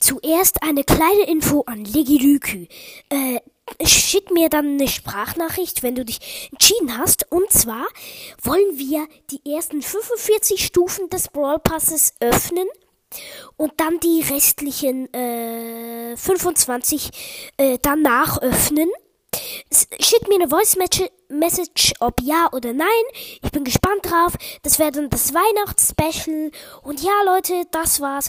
Zuerst eine kleine Info an Legilükü. Äh, schick mir dann eine Sprachnachricht, wenn du dich entschieden hast. Und zwar wollen wir die ersten 45 Stufen des Brawl Passes öffnen und dann die restlichen äh, 25 äh, danach öffnen. Schick mir eine Voice Message, ob ja oder nein. Ich bin gespannt drauf. Das wäre dann das Weihnachtsspecial. Und ja, Leute, das war's.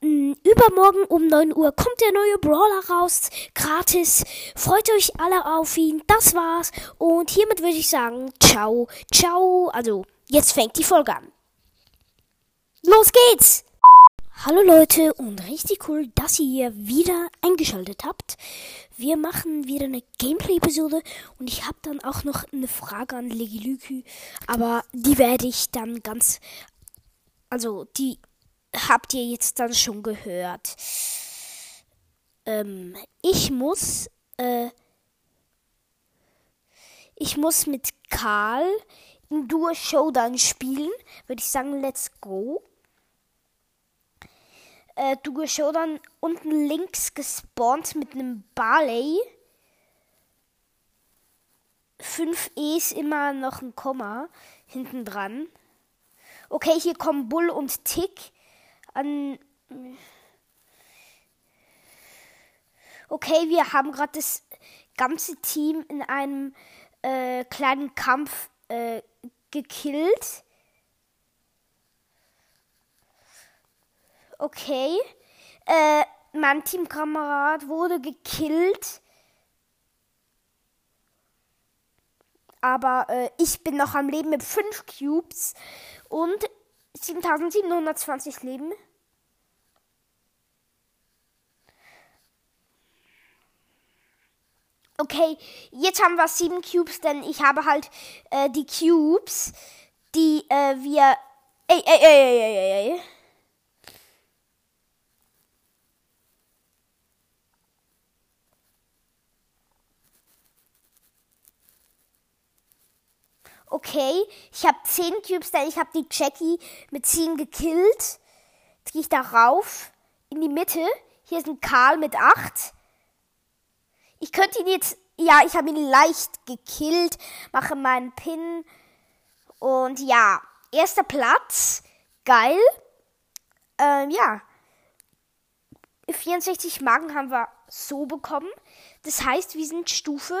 Übermorgen um 9 Uhr kommt der neue Brawler raus. Gratis. Freut euch alle auf ihn. Das war's. Und hiermit würde ich sagen, ciao, ciao. Also, jetzt fängt die Folge an. Los geht's! Hallo Leute und richtig cool, dass ihr hier wieder eingeschaltet habt. Wir machen wieder eine Gameplay-Episode und ich habe dann auch noch eine Frage an Legilükü, aber die werde ich dann ganz, also die habt ihr jetzt dann schon gehört. Ähm, ich muss, äh, ich muss mit Karl im Duo Showdown spielen. Würde ich sagen, let's go äh, du dann unten links gespawnt mit einem Barley. 5 E ist immer noch ein Komma hinten dran. Okay, hier kommen Bull und Tick an. Okay, wir haben gerade das ganze Team in einem äh, kleinen Kampf äh, gekillt. Okay. Äh, mein Teamkamerad wurde gekillt. Aber äh, ich bin noch am Leben mit 5 Cubes und 7720 Leben. Okay, jetzt haben wir 7 Cubes, denn ich habe halt äh, die Cubes, die äh, wir. Ey, ey, ey, ey, ey, ey. Okay, ich habe 10 Cubes, denn ich habe die Jackie mit 10 gekillt. Jetzt gehe ich da rauf in die Mitte. Hier ist ein Karl mit 8. Ich könnte ihn jetzt, ja, ich habe ihn leicht gekillt, mache meinen Pin. Und ja, erster Platz. Geil. Ähm, ja. 64 Magen haben wir so bekommen. Das heißt, wir sind Stufe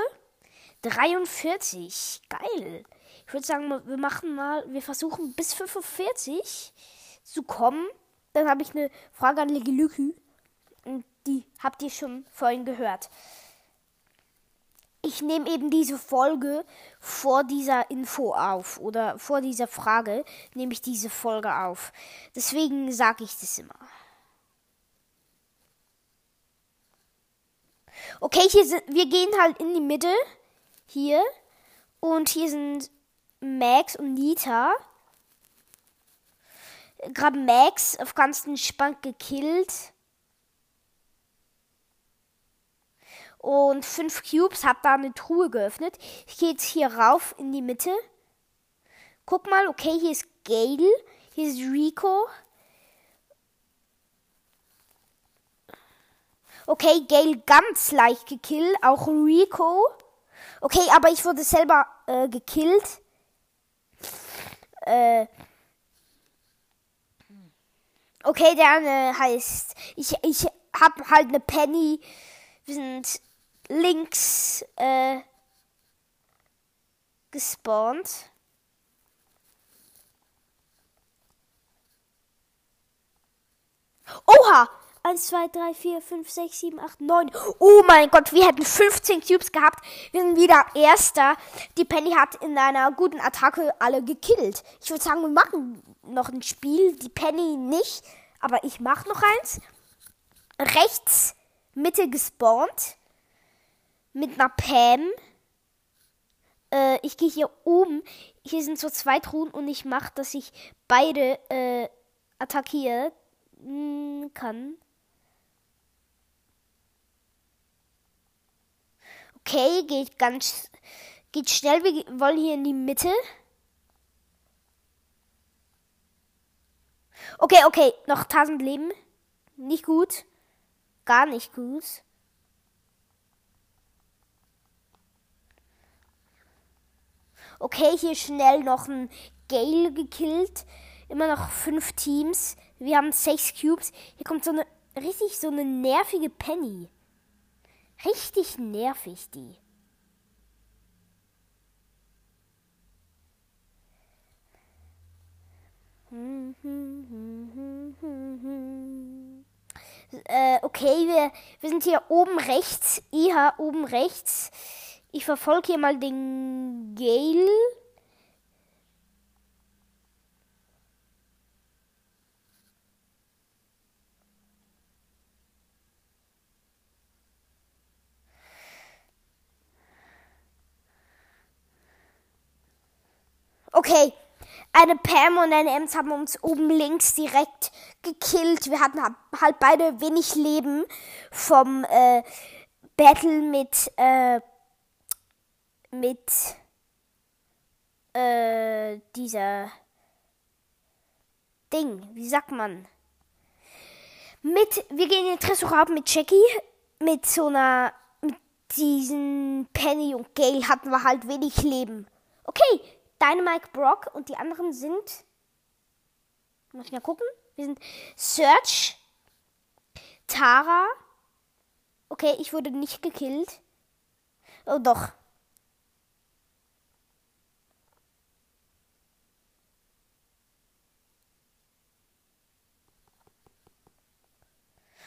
43. Geil. Ich würde sagen, wir machen mal, wir versuchen bis 45 zu kommen. Dann habe ich eine Frage an Legilükü. Und die habt ihr schon vorhin gehört. Ich nehme eben diese Folge vor dieser Info auf oder vor dieser Frage nehme ich diese Folge auf. Deswegen sage ich das immer. Okay, hier sind, wir gehen halt in die Mitte. Hier. Und hier sind Max und Nita. Gerade Max auf ganz entspannt gekillt. Und fünf Cubes, hab da eine Truhe geöffnet. Ich gehe jetzt hier rauf in die Mitte. Guck mal, okay, hier ist Gale, hier ist Rico. Okay, Gale ganz leicht gekillt, auch Rico. Okay, aber ich wurde selber äh, gekillt. Äh, okay, der äh, heißt, ich, ich hab halt eine Penny. Wir sind links äh, gespawnt. Oha! 1, 2, 3, 4, 5, 6, 7, 8, 9. Oh mein Gott, wir hätten 15 Cubes gehabt. Wir sind wieder Erster. Die Penny hat in einer guten Attacke alle gekillt. Ich würde sagen, wir machen noch ein Spiel. Die Penny nicht. Aber ich mache noch eins. Rechts, Mitte gespawnt. Mit einer Pam. Äh, ich gehe hier oben. Hier sind so zwei Truhen und ich mache, dass ich beide äh, attackieren kann. Okay, geht ganz, geht schnell. Wir wollen hier in die Mitte. Okay, okay, noch 1000 Leben. Nicht gut. gar nicht gut. Okay, hier schnell noch ein Gale gekillt. Immer noch fünf Teams. Wir haben sechs Cubes. Hier kommt so eine richtig so eine nervige Penny. Richtig nervig die. Äh, okay, wir, wir sind hier oben rechts. Iha, oben rechts. Ich verfolge hier mal den Gale. Okay, eine Pam und eine Ems haben uns oben links direkt gekillt. Wir hatten halt beide wenig Leben vom äh, Battle mit äh, mit äh, dieser Ding. Wie sagt man? Mit, wir gehen in den Tresor mit Jackie. Mit so einer, mit diesen Penny und Gail hatten wir halt wenig Leben. Okay, Dynamite Brock und die anderen sind. Muss ich mal gucken. Wir sind Search, Tara. Okay, ich wurde nicht gekillt. Oh doch.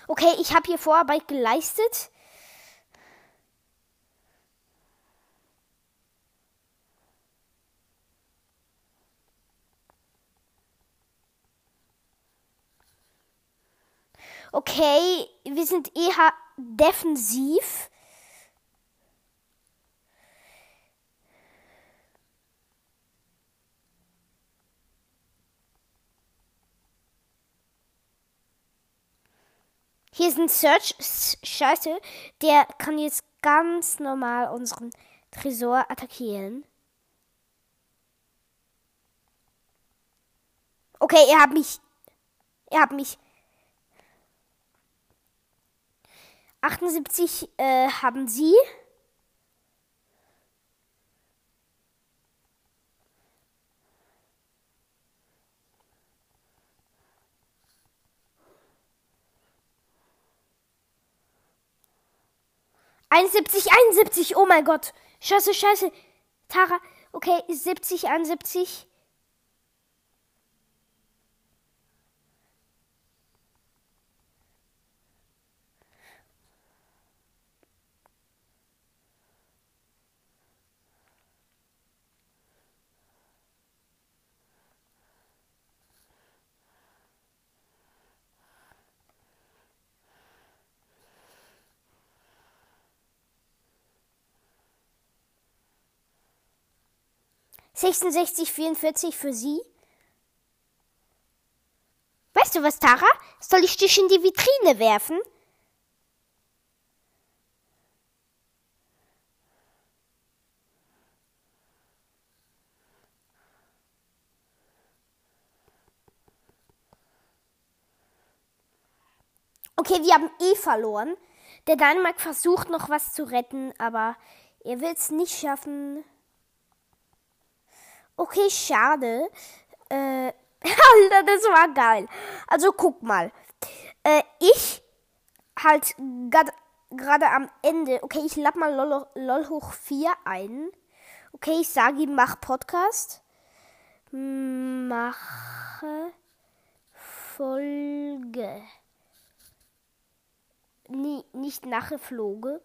Okay, ich habe hier Vorarbeit geleistet. Okay, wir sind eher defensiv. Hier ist ein Search. Scheiße. Der kann jetzt ganz normal unseren Tresor attackieren. Okay, er hat mich. Er hat mich. 78 äh, haben sie. 71, 71, oh mein Gott. Scheiße, scheiße. Tara, okay, 70, 71. Sechsundsechzig, vierundvierzig für sie. Weißt du was, Tara? Soll ich dich in die Vitrine werfen? Okay, wir haben eh verloren. Der Dänemark versucht noch was zu retten, aber er will es nicht schaffen. Okay, schade. Äh, Alter, das war geil. Also guck mal. Äh, ich halt gerade am Ende. Okay, ich lade mal LOL, LOL hoch 4 ein. Okay, ich sage ihm, mach Podcast. Mache Folge. Nie, nicht nachgeflogen.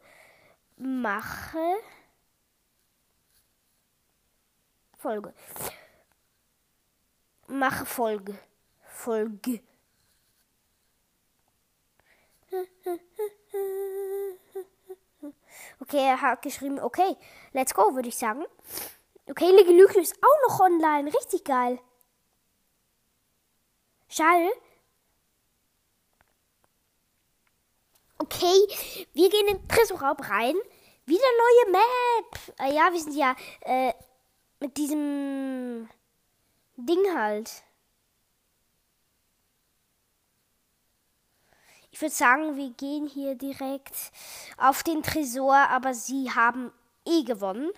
Mache. Folge. Mache Folge. Folge. Okay, er hat geschrieben, okay, let's go, würde ich sagen. Okay, Legelüke ist auch noch online. Richtig geil. Schade. Okay, wir gehen in den Tresorraum rein. Wieder neue Map. Ah ja, wir sind ja äh, mit diesem Ding halt. Ich würde sagen, wir gehen hier direkt auf den Tresor, aber sie haben eh gewonnen.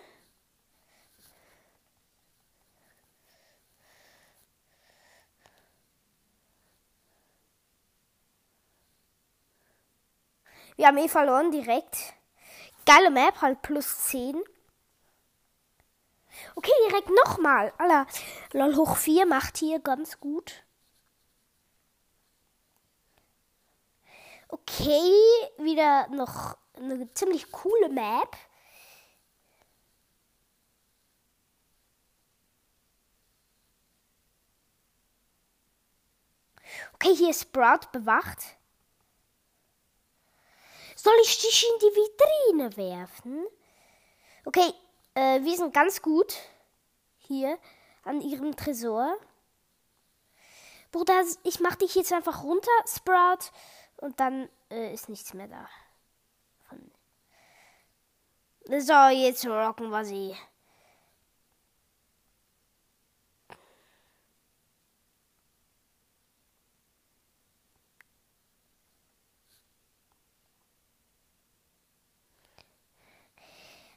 Wir haben eh verloren direkt. Geile Map, halt plus 10. Okay, direkt nochmal. Alter, LOL hoch 4 macht hier ganz gut. Okay, wieder noch eine ziemlich coole Map. Okay, hier ist Sprout bewacht. Soll ich dich in die Vitrine werfen? Okay, äh, wir sind ganz gut hier an ihrem Tresor. Bruder, ich mach dich jetzt einfach runter, Sprout, und dann äh, ist nichts mehr da. So, jetzt rocken wir sie.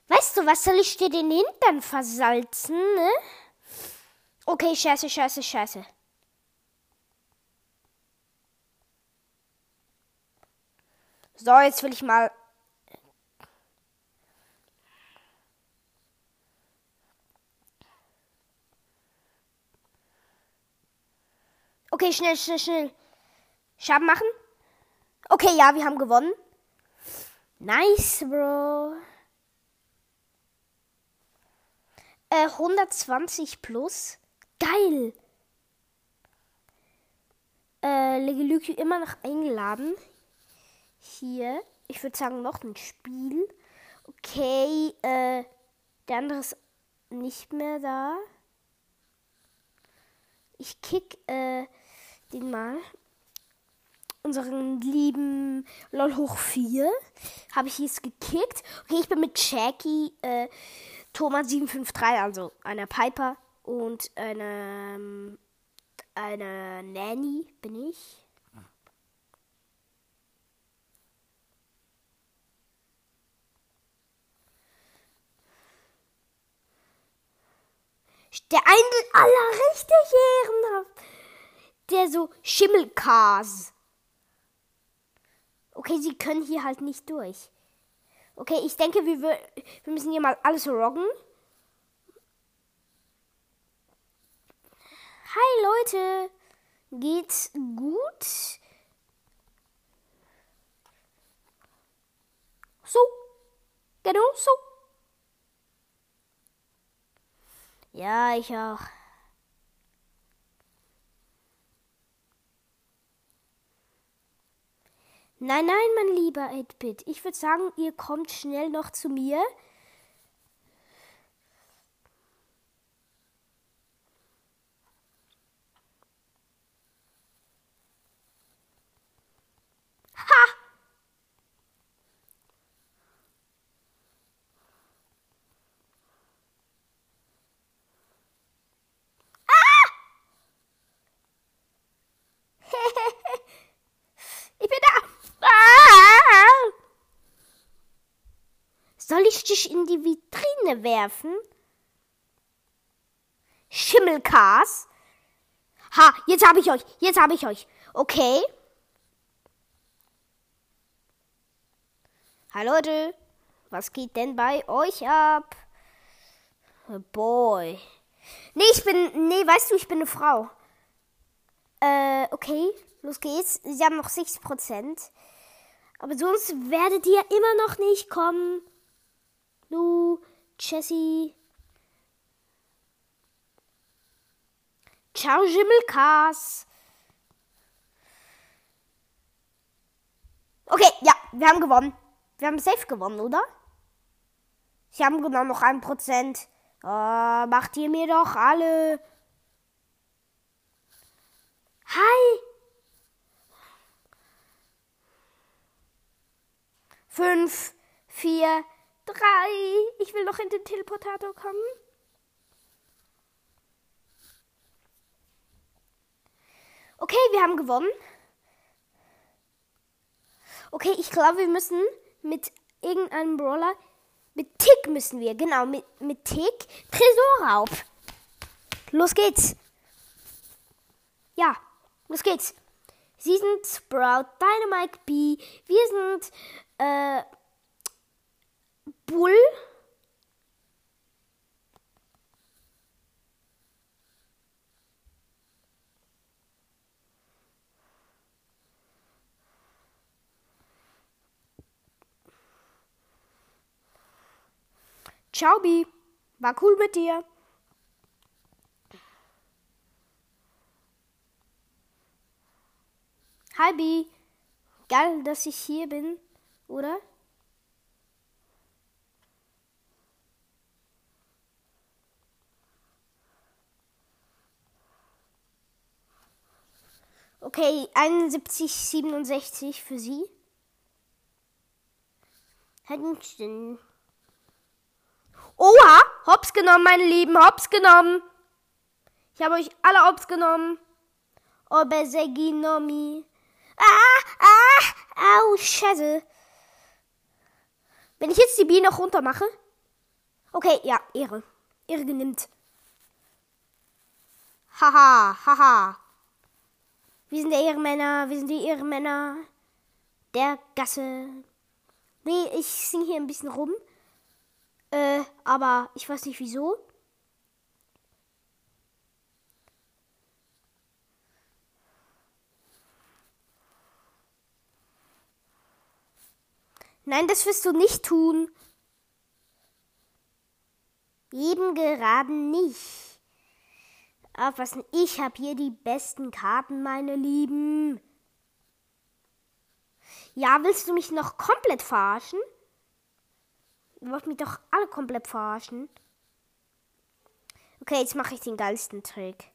Weißt du, was soll ich dir den Hintern versalzen, ne? Okay, scheiße, scheiße, scheiße. So, jetzt will ich mal. Okay, schnell, schnell, schnell. Schaden machen. Okay, ja, wir haben gewonnen. Nice, Bro. Äh, 120 plus. Geil. Äh, Legelüki immer noch eingeladen. Hier. Ich würde sagen, noch ein Spiel. Okay, äh, der andere ist nicht mehr da. Ich kick, äh, den mal. Unseren lieben LOL hoch 4. Habe ich jetzt gekickt. Okay, ich bin mit Jackie, äh, Thomas 753, also einer Piper und einer, einer Nanny bin ich. Der eine aller richtig ehrenhaft. Der so Schimmelkas. Okay, sie können hier halt nicht durch. Okay, ich denke, wir, wir müssen hier mal alles roggen. Hi Leute, geht's gut? So, genau so. Ja, ich auch. Nein, nein, mein lieber Edbit. Ich würde sagen, ihr kommt schnell noch zu mir. Ha! Dich in die Vitrine werfen? Schimmelkas. Ha, jetzt habe ich euch. Jetzt habe ich euch. Okay. Hallo Leute. Was geht denn bei euch ab? Boy. Nee, ich bin. Nee, weißt du, ich bin eine Frau. Äh, okay. Los geht's. Sie haben noch 6%. Aber sonst werdet ihr immer noch nicht kommen. Lu, Jessie. Ciao, Schimmelkas. Okay, ja, wir haben gewonnen. Wir haben safe gewonnen, oder? Sie haben genau noch ein Prozent. Oh, macht ihr mir doch alle. Hi. Fünf, vier, Drei. Ich will noch in den Teleportator kommen. Okay, wir haben gewonnen. Okay, ich glaube, wir müssen mit irgendeinem Brawler. Mit Tick müssen wir, genau, mit, mit Tick Tresorraub. Los geht's. Ja, los geht's. Sie sind Sprout, Dynamite B. Wir sind äh, Bull. Ciao, Bi. War cool mit dir. Hi, Bi. Geil, dass ich hier bin, oder? Okay, 71, 67 für sie. Hätten Oha! Hops genommen, meine Lieben, hops genommen. Ich habe euch alle hops genommen. Obeseginomi. Ah, ah, au, scheiße. Wenn ich jetzt die B noch runter mache. Okay, ja, Ehre. Ehre genimmt. Haha, haha. Wir sind der Ehrenmänner, wir sind die Ehrenmänner der Gasse. Nee, ich sing hier ein bisschen rum. Äh, aber ich weiß nicht wieso. Nein, das wirst du nicht tun. Eben gerade nicht. Aufpassen, ich habe hier die besten Karten, meine Lieben. Ja, willst du mich noch komplett verarschen? Du wolltest mich doch alle komplett verarschen. Okay, jetzt mache ich den geilsten Trick.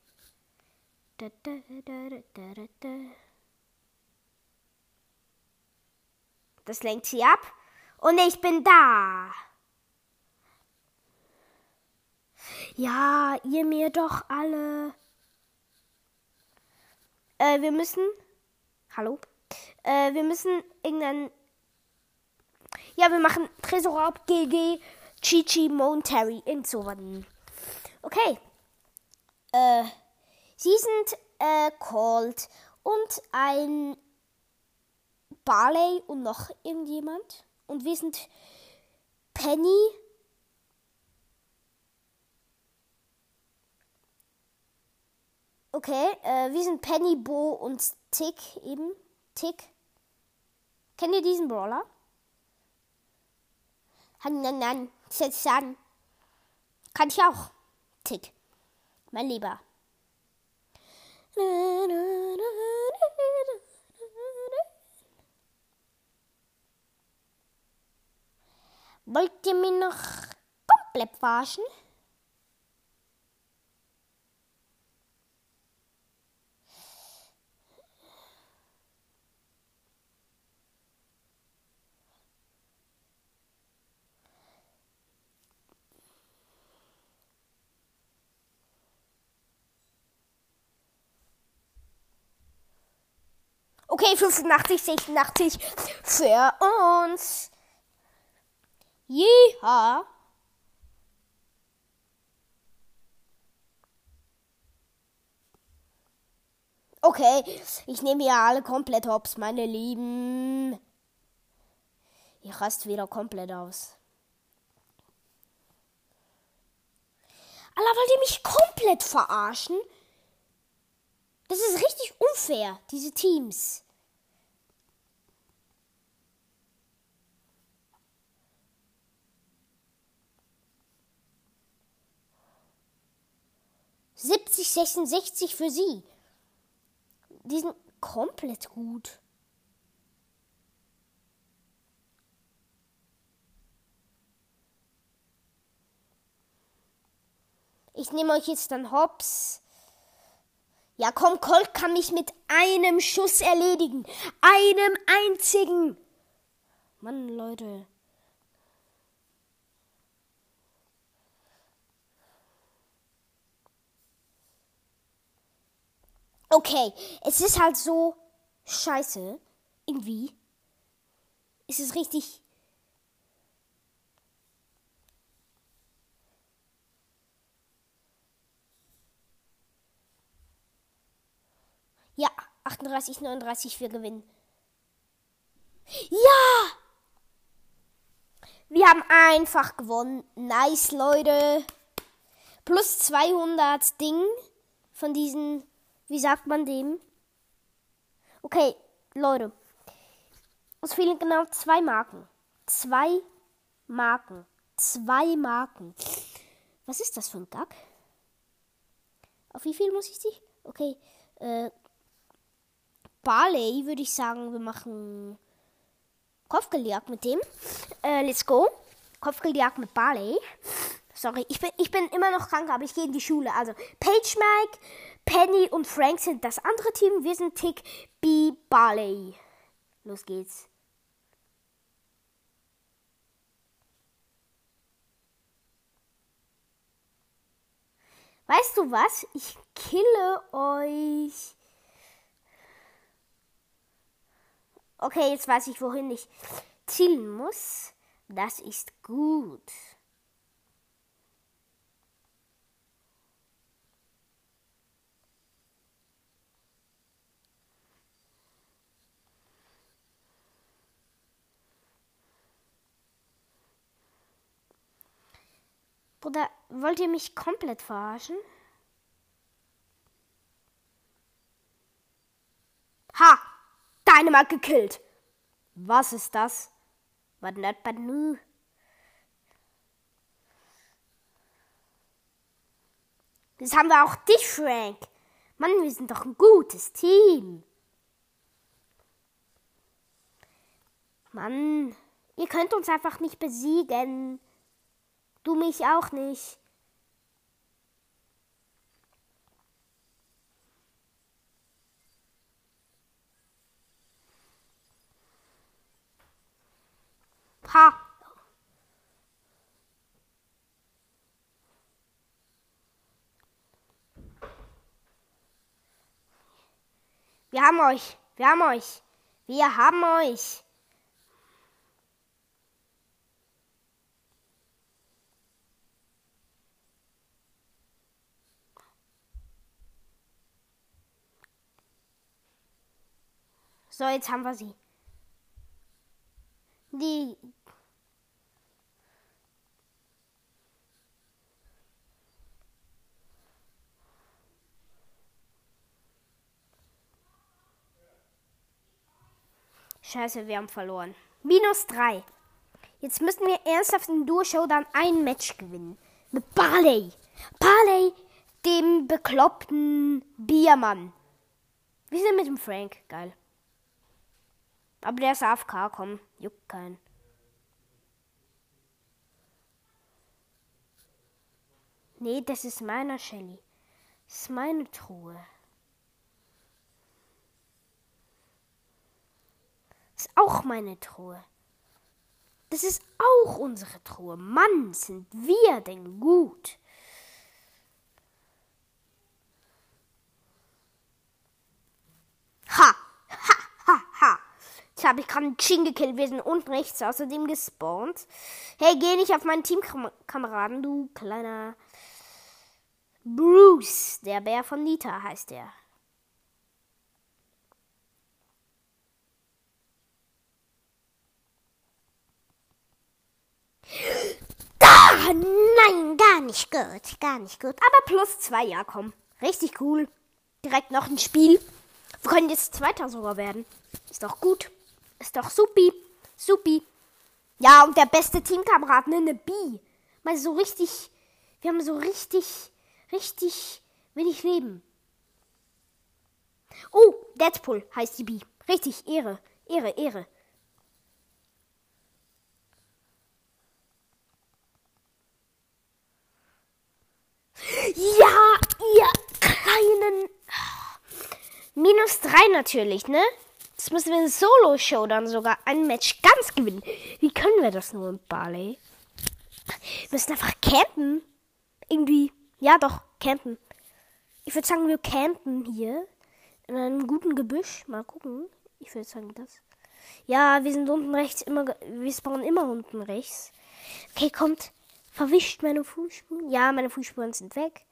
Das lenkt sie ab. Und ich bin da. Ja, ihr mir doch alle. Äh, wir müssen. Hallo? Äh, wir müssen irgendeinen ja, wir machen Tresorraub GG Chichi Montary in sowas. Okay. Äh, sie sind äh, Colt und ein Barley und noch irgendjemand. Und wir sind Penny. Okay, äh, wir sind Penny, Bo und Tick eben. Tick. Kennt ihr diesen Brawler? Hanan, Zezan. Kann ich auch. Tick. Mein Lieber. Wollt ihr mich noch komplett waschen? Okay, 85, 86 für uns. Jeha. Okay, ich nehme hier alle komplett hops, meine Lieben. Ich rast wieder komplett aus. Alter, wollt ihr mich komplett verarschen? Das ist richtig unfair, diese Teams. Siebzig, sechsundsechzig für sie. Die sind komplett gut. Ich nehme euch jetzt dann hops. Ja, komm, Colt kann mich mit einem Schuss erledigen. Einem einzigen. Mann, Leute. Okay, es ist halt so scheiße. Irgendwie. Ist es richtig? Ja, 38, 39, wir gewinnen. Ja! Wir haben einfach gewonnen. Nice, Leute. Plus 200 Ding von diesen, wie sagt man dem? Okay, Leute. Uns fehlen genau zwei Marken. Zwei Marken. Zwei Marken. Was ist das für ein Gag? Auf wie viel muss ich dich? Okay, äh, Barley würde ich sagen, wir machen Kopfgeldjagd mit dem. Äh, let's go. Kopfgeldjagd mit Barley. Sorry, ich bin, ich bin immer noch krank, aber ich gehe in die Schule. Also, Page Mike, Penny und Frank sind das andere Team. Wir sind Tick, B, Barley. Los geht's. Weißt du was? Ich kille euch. Okay, jetzt weiß ich, wohin ich zielen muss. Das ist gut. Bruder, wollt ihr mich komplett verarschen? Ha! Dynamite gekillt. Was ist das? But not but nu. Jetzt haben wir auch dich, Frank. Mann, wir sind doch ein gutes Team. Mann, ihr könnt uns einfach nicht besiegen. Du mich auch nicht. Ha! Wir haben euch. Wir haben euch. Wir haben euch. So, jetzt haben wir sie. Die Scheiße, wir haben verloren. Minus 3. Jetzt müssen wir ernsthaft in Duo-Show dann ein Match gewinnen. Mit Barley. Barley, dem bekloppten Biermann. Wir sind mit dem Frank. Geil. Aber der ist AFK, komm. Juckt keinen. Nee, das ist meiner Shelly. Das ist meine Truhe. Das ist auch meine Truhe. Das ist auch unsere Truhe. Mann, sind wir denn gut. Ha! Ha! Habe ich gerade einen Chin gekillt. Wir sind unten rechts außerdem gespawnt. Hey, geh nicht auf meinen Teamkameraden, du kleiner Bruce. Der Bär von Nita heißt er. Da, nein, gar nicht gut, gar nicht gut. Aber plus zwei, ja, komm. Richtig cool. Direkt noch ein Spiel. Wir können jetzt Zweiter sogar werden. Ist doch gut. Ist doch supi. Supi. Ja, und der beste Teamkamerad, ne, eine B. Mal so richtig, wir haben so richtig, richtig wenig Leben. Oh, Deadpool heißt die B. Richtig, Ehre, Ehre, Ehre. Ja, ihr kleinen. Minus drei natürlich, ne? Jetzt müssen wir in Solo-Show dann sogar ein Match ganz gewinnen. Wie können wir das nur mit Barley? Wir müssen einfach campen. Irgendwie. Ja, doch, campen. Ich würde sagen, wir campen hier. In einem guten Gebüsch. Mal gucken. Ich würde sagen, das. Ja, wir sind unten rechts immer, wir spawnen immer unten rechts. Okay, kommt. Verwischt meine Fußspuren. Ja, meine Fußspuren sind weg.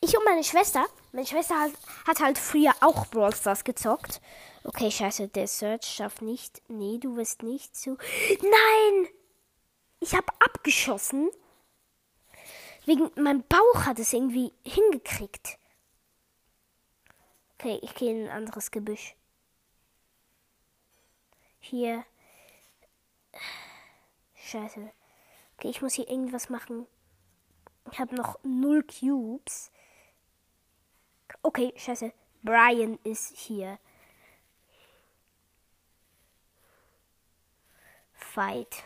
Ich und meine Schwester. Meine Schwester hat, hat halt früher auch Brawl Stars gezockt. Okay, scheiße, der Search schafft nicht. Nee, du wirst nicht zu. Nein! Ich habe abgeschossen. Wegen mein Bauch hat es irgendwie hingekriegt. Okay, ich gehe in ein anderes Gebüsch. Hier. Scheiße. Okay, ich muss hier irgendwas machen. Ich habe noch null Cubes. Okay, scheiße. Brian ist hier. Fight.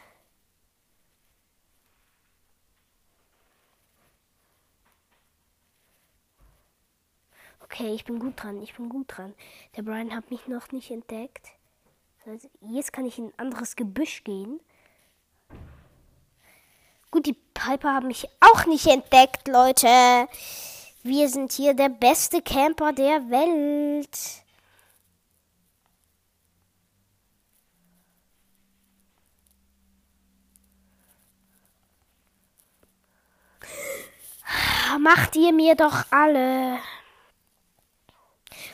Okay, ich bin gut dran, ich bin gut dran. Der Brian hat mich noch nicht entdeckt. Also jetzt kann ich in ein anderes Gebüsch gehen. Gut, die Piper haben mich auch nicht entdeckt, Leute. Wir sind hier der beste Camper der Welt. Macht ihr mir doch alle.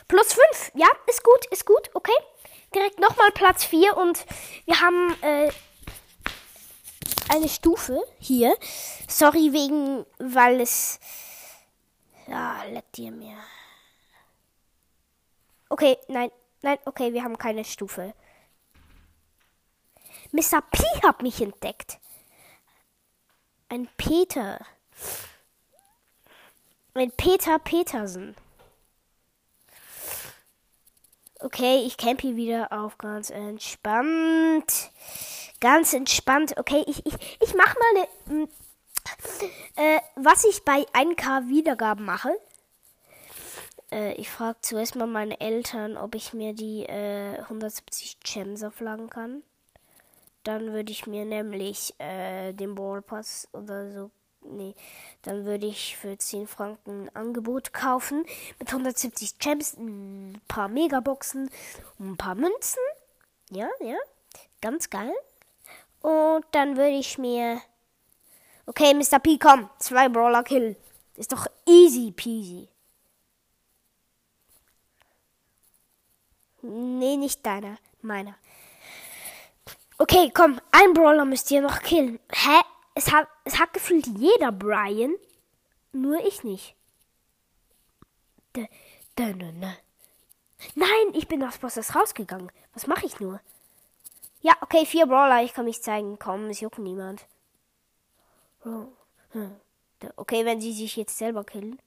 Plus 5. Ja, ist gut, ist gut. Okay. Direkt nochmal Platz 4 und wir haben äh, eine Stufe hier. Sorry wegen, weil es. Ja, leckt ihr mir. Okay, nein, nein, okay, wir haben keine Stufe. Mr. P hat mich entdeckt. Ein Peter. Ein Peter Petersen. Okay, ich camp hier wieder auf ganz entspannt. Ganz entspannt. Okay, ich, ich, ich mach mal eine. Mm, äh, was ich bei 1K Wiedergaben mache. Äh, ich frage zuerst mal meine Eltern, ob ich mir die äh, 170 Gems auflagen kann. Dann würde ich mir nämlich äh, den Ballpass oder so nee, dann würde ich für 10 Franken ein Angebot kaufen mit 170 Gems, ein paar Megaboxen und ein paar Münzen. Ja, ja, ganz geil. Und dann würde ich mir. Okay, Mr. P, komm, zwei Brawler Kill. Ist doch easy peasy. Nee, nicht deiner, meiner. Okay, komm, ein Brawler müsst ihr noch killen. Hä? es hat, es hat gefühlt jeder Brian, nur ich nicht. Nein, ich bin aus Bosses rausgegangen. Was mache ich nur? Ja, okay, vier Brawler, ich kann mich zeigen. Komm, es juckt niemand. Okay, wenn sie sich jetzt selber killen.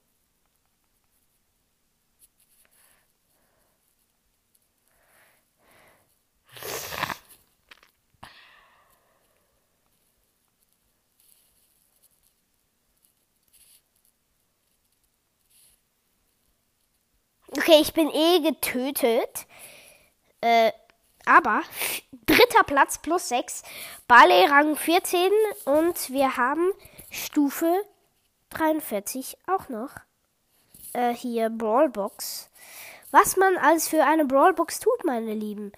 Okay, ich bin eh getötet. Äh, aber dritter Platz plus 6. Barley Rang 14 und wir haben Stufe 43 auch noch. Äh, hier Brawlbox. Was man alles für eine Brawlbox tut, meine Lieben.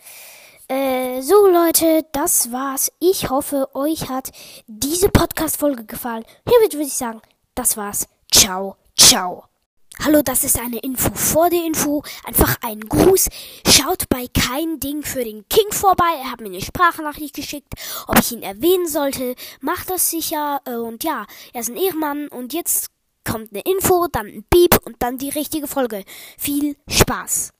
Äh, so Leute, das war's. Ich hoffe, euch hat diese Podcast-Folge gefallen. Hiermit würde ich sagen, das war's. Ciao, ciao. Hallo, das ist eine Info vor der Info. Einfach ein Gruß. Schaut bei kein Ding für den King vorbei. Er hat mir eine Sprachnachricht geschickt, ob ich ihn erwähnen sollte. Macht das sicher. Äh, und ja, er ist ein Ehrenmann. Und jetzt kommt eine Info, dann ein Beep und dann die richtige Folge. Viel Spaß.